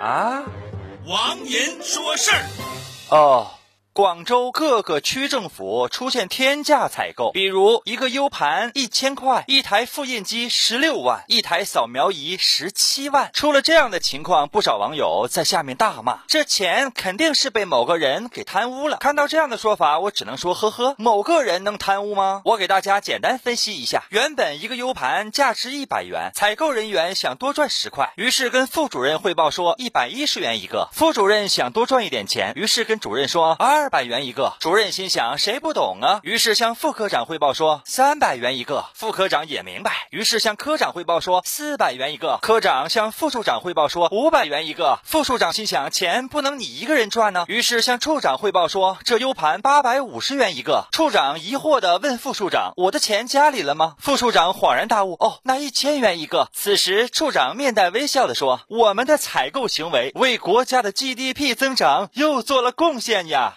啊，王银说事儿。哦。广州各个区政府出现天价采购，比如一个 U 盘一千块，一台复印机十六万，一台扫描仪十七万。出了这样的情况，不少网友在下面大骂：这钱肯定是被某个人给贪污了。看到这样的说法，我只能说呵呵，某个人能贪污吗？我给大家简单分析一下：原本一个 U 盘价值一百元，采购人员想多赚十块，于是跟副主任汇报说一百一十元一个。副主任想多赚一点钱，于是跟主任说啊二。百元一个，主任心想谁不懂啊？于是向副科长汇报说三百元一个，副科长也明白，于是向科长汇报说四百元一个。科长向副处长汇报说五百元一个，副处长心想钱不能你一个人赚呢，于是向处长汇报说这 U 盘八百五十元一个。处长疑惑的问副处长：“我的钱家里了吗？”副处长恍然大悟：“哦，那一千元一个。”此时处长面带微笑的说：“我们的采购行为为国家的 GDP 增长又做了贡献呀。”